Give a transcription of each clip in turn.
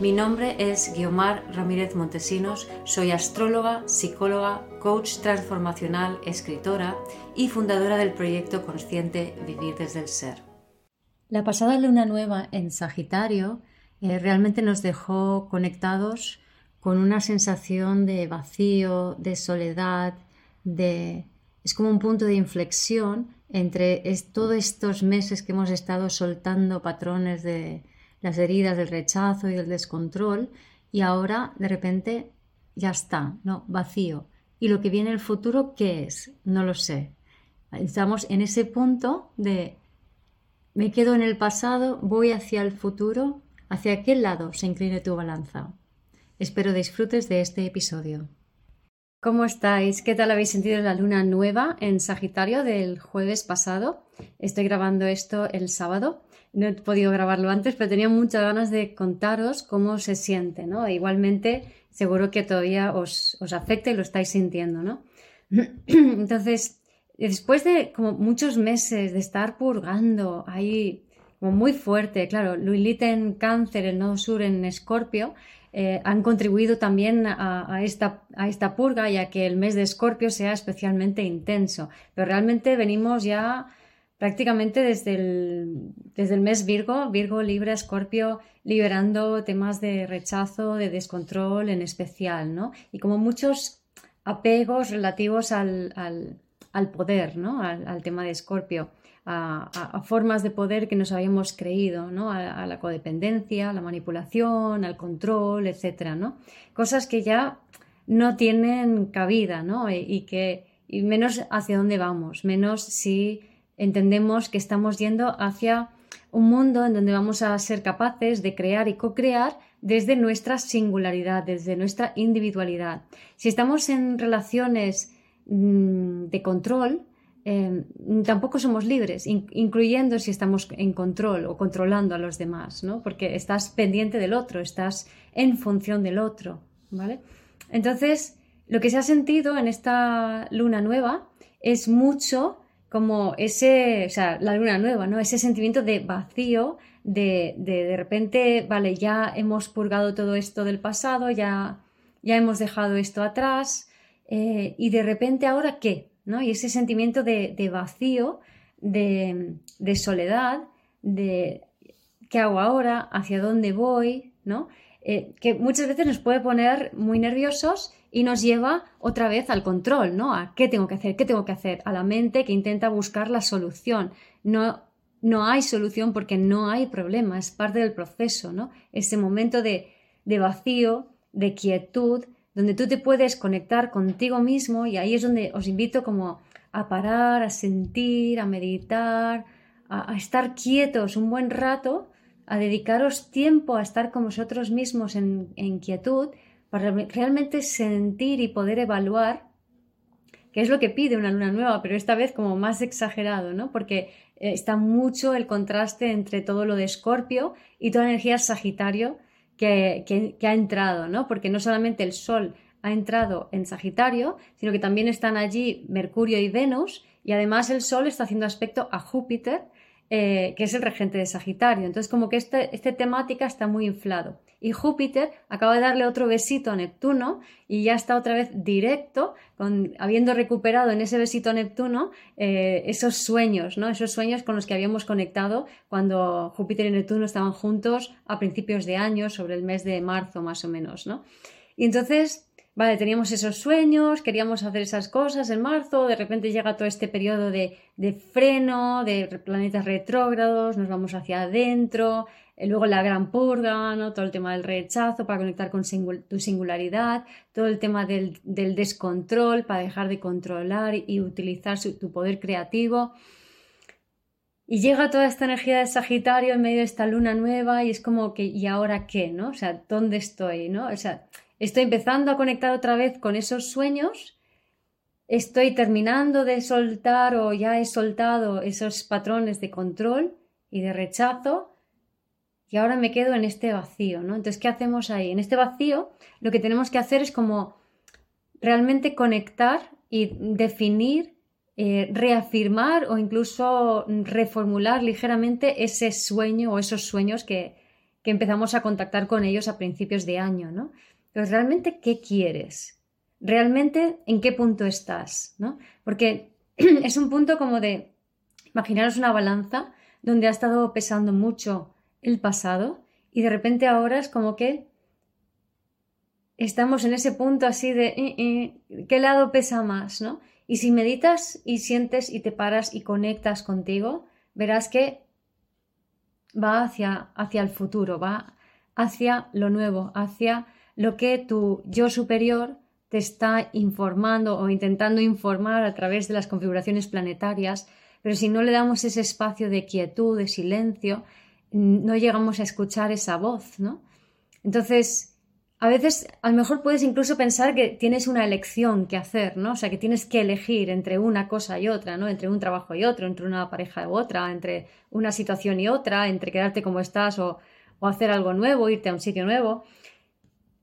Mi nombre es Guiomar Ramírez Montesinos, soy astróloga, psicóloga, coach transformacional, escritora y fundadora del proyecto consciente Vivir desde el Ser. La pasada luna nueva en Sagitario eh, realmente nos dejó conectados con una sensación de vacío, de soledad, de... es como un punto de inflexión entre todos estos meses que hemos estado soltando patrones de, las heridas del rechazo y del descontrol y ahora de repente ya está, ¿no? Vacío. ¿Y lo que viene en el futuro qué es? No lo sé. Estamos en ese punto de me quedo en el pasado, voy hacia el futuro, hacia qué lado se incline tu balanza. Espero disfrutes de este episodio. ¿Cómo estáis? ¿Qué tal habéis sentido la luna nueva en Sagitario del jueves pasado? Estoy grabando esto el sábado no he podido grabarlo antes, pero tenía muchas ganas de contaros cómo se siente, ¿no? igualmente, seguro que todavía os, os afecta y lo estáis sintiendo, ¿no? Entonces, después de como muchos meses de estar purgando ahí como muy fuerte, claro, Lilith en cáncer, el nodo sur en escorpio, eh, han contribuido también a, esta, a esta purga ya que el mes de escorpio sea especialmente intenso. Pero realmente venimos ya prácticamente desde el, desde el mes Virgo, Virgo, Libra, Escorpio, liberando temas de rechazo, de descontrol en especial, ¿no? Y como muchos apegos relativos al, poder, ¿no? Al, tema de Escorpio, a, formas de poder que nos habíamos creído, ¿no? A, la codependencia, a la manipulación, al control, etcétera, ¿no? Cosas que ya no tienen cabida, ¿no? Y, y que y menos hacia dónde vamos, menos si entendemos que estamos yendo hacia un mundo en donde vamos a ser capaces de crear y co-crear desde nuestra singularidad, desde nuestra individualidad. Si estamos en relaciones mm, de control, em, tampoco somos libres, incluyendo si estamos en control o controlando a los demás, ¿no? Porque estás pendiente del otro, estás en función del otro, ¿vale? Entonces, lo que se ha sentido en esta luna nueva es mucho como ese, o sea, la luna nueva, ¿no? Ese sentimiento de vacío, de, de, repente, vale, ya hemos purgado todo esto del pasado, ya, ya hemos dejado esto atrás, eh, y de repente ahora qué, ¿no? Y ese sentimiento de, de vacío, de, de, soledad, de qué hago ahora, hacia dónde voy, ¿no? Eh, que muchas veces nos puede poner muy nerviosos y nos lleva otra vez al control, ¿no? A qué tengo que hacer, qué tengo que hacer, a la mente que intenta buscar la solución. No, no hay solución porque no hay problema, es parte del proceso, ¿no? Ese momento de, de vacío, de quietud, donde tú te puedes conectar contigo mismo y ahí es donde os invito como a parar, a sentir, a meditar, a, estar quietos un buen rato, a dedicaros tiempo a estar con vosotros mismos en, quietud para realmente sentir y poder evaluar qué es lo que pide una luna nueva, pero esta vez como más exagerado, ¿no? Porque eh, está mucho el contraste entre todo lo de Escorpio y toda la energía Sagitario que, que, ha entrado, ¿no? Porque no solamente el Sol ha entrado en Sagitario, sino que también están allí Mercurio y Venus, y además el Sol está haciendo aspecto a Júpiter, eh, que es el regente de Sagitario. Entonces, como que esta este temática está muy inflado. Y Júpiter acaba de darle otro besito a Neptuno y ya está otra vez directo, con, habiendo recuperado en ese besito a Neptuno eh, esos sueños, ¿no? Esos sueños con los que habíamos conectado cuando Júpiter y Neptuno estaban juntos a principios de año, sobre el mes de marzo más o menos, ¿no? Y entonces vale, teníamos esos sueños, queríamos hacer esas cosas en marzo, de repente llega todo este periodo de, freno, de planetas retrógrados, nos vamos hacia adentro, eh, luego la gran purga, ¿no? todo el tema del rechazo para conectar con tu singularidad, todo el tema del, descontrol para dejar de controlar y, utilizar tu poder creativo. y llega toda esta energía de Sagitario en medio de esta luna nueva y es como que, ¿y ahora qué? ¿No? O sea, ¿dónde estoy? ¿No? O sea, estoy empezando a conectar otra vez con esos sueños, estoy terminando de soltar o ya he soltado esos patrones de control y de rechazo y ahora me quedo en este vacío, ¿no? Entonces, ¿qué hacemos ahí? En este vacío lo que tenemos que hacer es como realmente conectar y definir eh, reafirmar o incluso reformular ligeramente ese sueño o esos sueños que, empezamos a contactar con ellos a principios de año, ¿no? Entonces, ¿realmente qué quieres? ¿Realmente en qué punto estás? ¿no? Porque es un punto como de, imaginaros una balanza donde ha estado pesando mucho el pasado y de repente ahora es como que estamos en ese punto así de, eh, eh, ¿qué lado pesa más? ¿no? Y si meditas y sientes y te paras y conectas contigo, verás que va hacia, hacia el futuro, va hacia lo nuevo, hacia lo que tu yo superior te está informando o intentando informar a través de las configuraciones planetarias, pero si no le damos ese espacio de quietud, de silencio, no llegamos a escuchar esa voz, ¿no? Entonces, a veces a lo mejor puedes incluso pensar que tienes una elección que hacer, ¿no? O sea, que tienes que elegir entre una cosa y otra, ¿no? Entre un trabajo y otro, entre una pareja y otra, entre una situación y otra, entre quedarte como estás o, hacer algo nuevo, irte a un sitio nuevo.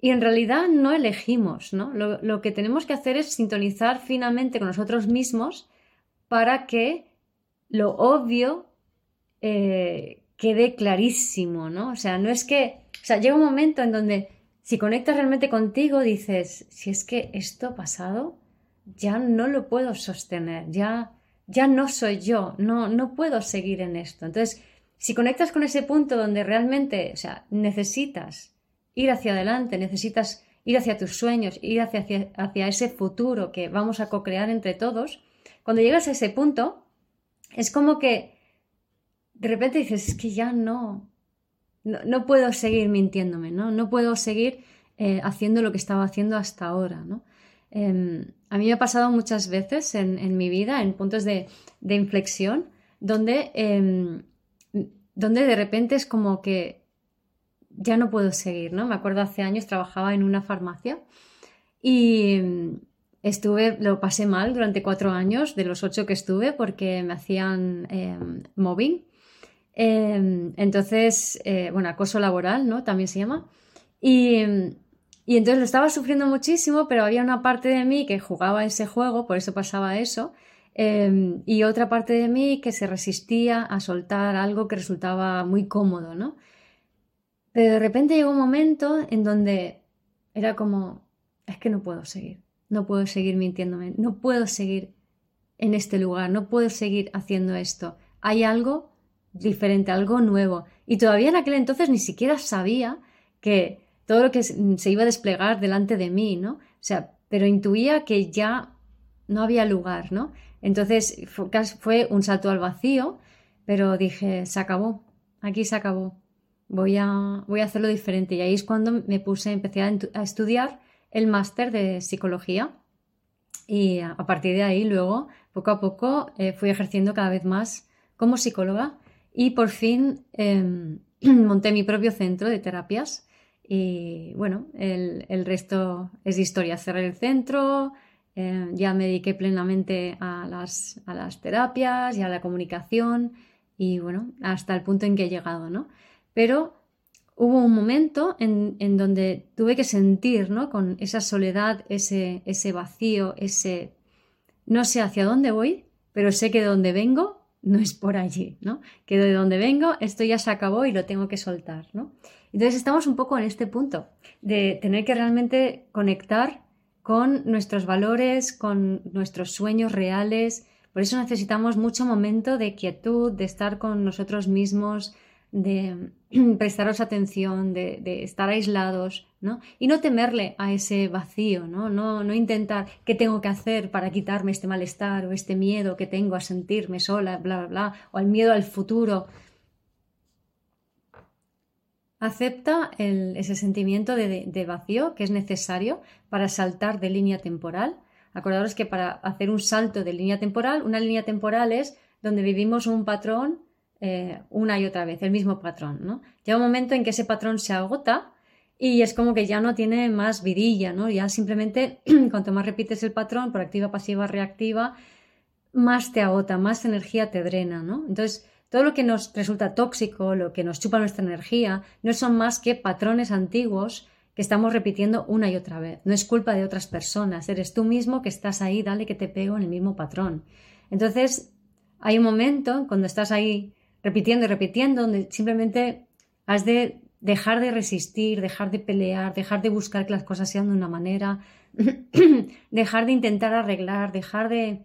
Y en realidad no elegimos, ¿no? Lo, que tenemos que hacer es sintonizar finamente con nosotros mismos para que lo obvio eh, quede clarísimo, ¿no? O sea, no es que, o sea, llega un momento en donde si conectas realmente contigo, dices, si es que esto pasado ya no lo puedo sostener, ya, ya no soy yo, no, no puedo seguir en esto. Entonces, si conectas con ese punto donde realmente, o sea, necesitas ir hacia adelante, necesitas ir hacia tus sueños, ir hacia, hacia, ese futuro que vamos a co-crear entre todos, cuando llegas a ese punto, es como que de repente dices, es que ya no, no, puedo seguir mintiéndome, ¿no? No puedo seguir eh, haciendo lo que estaba haciendo hasta ahora, ¿no? Em, a mí me ha pasado muchas veces en, mi vida, en puntos de, inflexión, donde, em, donde de repente es como que ya no puedo seguir, ¿no? Me acuerdo hace años trabajaba en una farmacia y em, estuve, lo pasé mal durante cuatro años, de los ocho que estuve, porque me hacían mobbing Em, entonces, eh, bueno, acoso laboral, ¿no? También se llama. Y, entonces lo estaba sufriendo muchísimo, pero había una parte de mí que jugaba ese juego, por eso pasaba eso, em, y otra parte de mí que se resistía a soltar algo que resultaba muy cómodo, ¿no? Pero de repente llegó un momento en donde era como, es que no puedo seguir, no puedo seguir mintiéndome, no puedo seguir en este lugar, no puedo seguir haciendo esto. Hay algo diferente, algo nuevo. Y todavía en aquel entonces ni siquiera sabía que todo lo que se iba a desplegar delante de mí, ¿no? O sea, pero intuía que ya no había lugar, ¿no? Entonces fue, un salto al vacío, pero dije, se acabó, aquí se acabó, voy a, voy a hacerlo diferente. Y ahí es cuando me puse, empecé a, estudiar el máster de psicología y a, partir de ahí luego, poco a poco, eh, fui ejerciendo cada vez más como psicóloga y por fin em, monté mi propio centro de terapias y bueno, el, resto es historia. Cerré el centro, em, ya me dediqué plenamente a las, a las, terapias y a la comunicación y bueno, hasta el punto en que he llegado, ¿no? Pero hubo un momento en, en donde tuve que sentir, ¿no? Con esa soledad, ese, ese vacío, ese... No sé hacia dónde voy, pero sé que de dónde vengo no es por allí, ¿no? Que de donde vengo esto ya se acabó y lo tengo que soltar, ¿no? Entonces estamos un poco en este punto de tener que realmente conectar con nuestros valores, con nuestros sueños reales. Por eso necesitamos mucho momento de quietud, de estar con nosotros mismos, de prestaros atención, de, estar aislados, ¿no? Y no temerle a ese vacío, ¿no? ¿no? No intentar qué tengo que hacer para quitarme este malestar o este miedo que tengo a sentirme sola, bla, bla, bla, o al miedo al futuro. Acepta ese sentimiento de, de vacío que es necesario para saltar de línea temporal. Acordaros que para hacer un salto de línea temporal, una línea temporal es donde vivimos un patrón eh, una y otra vez, el mismo patrón, ¿no? Llega un momento en que ese patrón se agota y es como que ya no tiene más vidilla, ¿no? Ya simplemente cuanto más repites el patrón por activa, pasiva, reactiva, más te agota, más energía te drena, ¿no? Entonces, todo lo que nos resulta tóxico, lo que nos chupa nuestra energía, no son más que patrones antiguos que estamos repitiendo una y otra vez. No es culpa de otras personas, eres tú mismo que estás ahí, dale que te pego en el mismo patrón. Entonces, hay un momento cuando estás ahí repitiendo y repitiendo, donde simplemente has de dejar de resistir, dejar de pelear, dejar de buscar que las cosas sean de una manera, dejar de intentar arreglar, dejar de,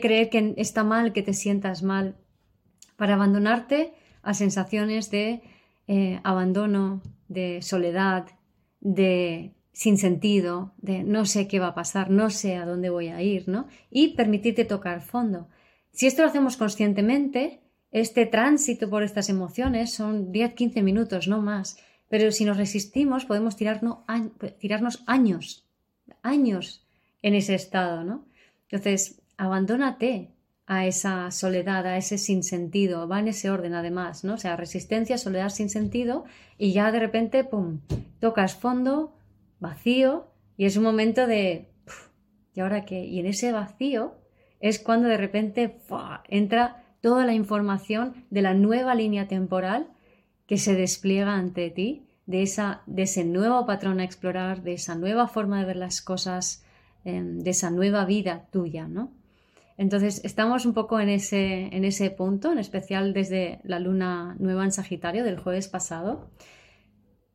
creer que está mal, que te sientas mal, para abandonarte a sensaciones de eh, abandono, de soledad, de sin sentido, de no sé qué va a pasar, no sé a dónde voy a ir, ¿no? Y permitirte tocar fondo. Si esto lo hacemos conscientemente, este tránsito por estas emociones son 10-15 minutos, no más. Pero si nos resistimos, podemos tirarnos, años, años en ese estado, ¿no? Entonces, abandónate a esa soledad, a ese sinsentido, va en ese orden además, ¿no? O sea, resistencia, soledad, sinsentido, y ya de repente, ¡pum!, tocas fondo, vacío, y es un momento de, ¿y ahora qué? Y en ese vacío es cuando de repente entra toda la información de la nueva línea temporal que se despliega ante ti, de, esa, de ese nuevo patrón a explorar, de esa nueva forma de ver las cosas, em, de esa nueva vida tuya, ¿no? Entonces, estamos un poco en ese, en ese punto, en especial desde la luna nueva en Sagitario del jueves pasado.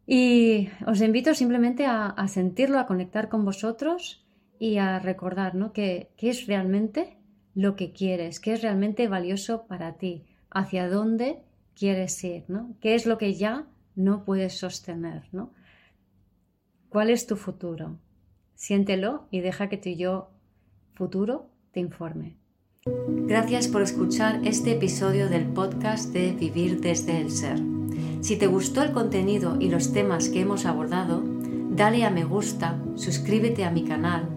Y os invito simplemente a, sentirlo, a conectar con vosotros y a recordar ¿no? que, que es realmente lo que quieres, qué es realmente valioso para ti, hacia dónde quieres ir, ¿no? ¿Qué es lo que ya no puedes sostener, ¿no? ¿Cuál es tu futuro? Siéntelo y deja que tu yo futuro te informe. Gracias por escuchar este episodio del podcast de Vivir desde el Ser. Si te gustó el contenido y los temas que hemos abordado, dale a me gusta, suscríbete a mi canal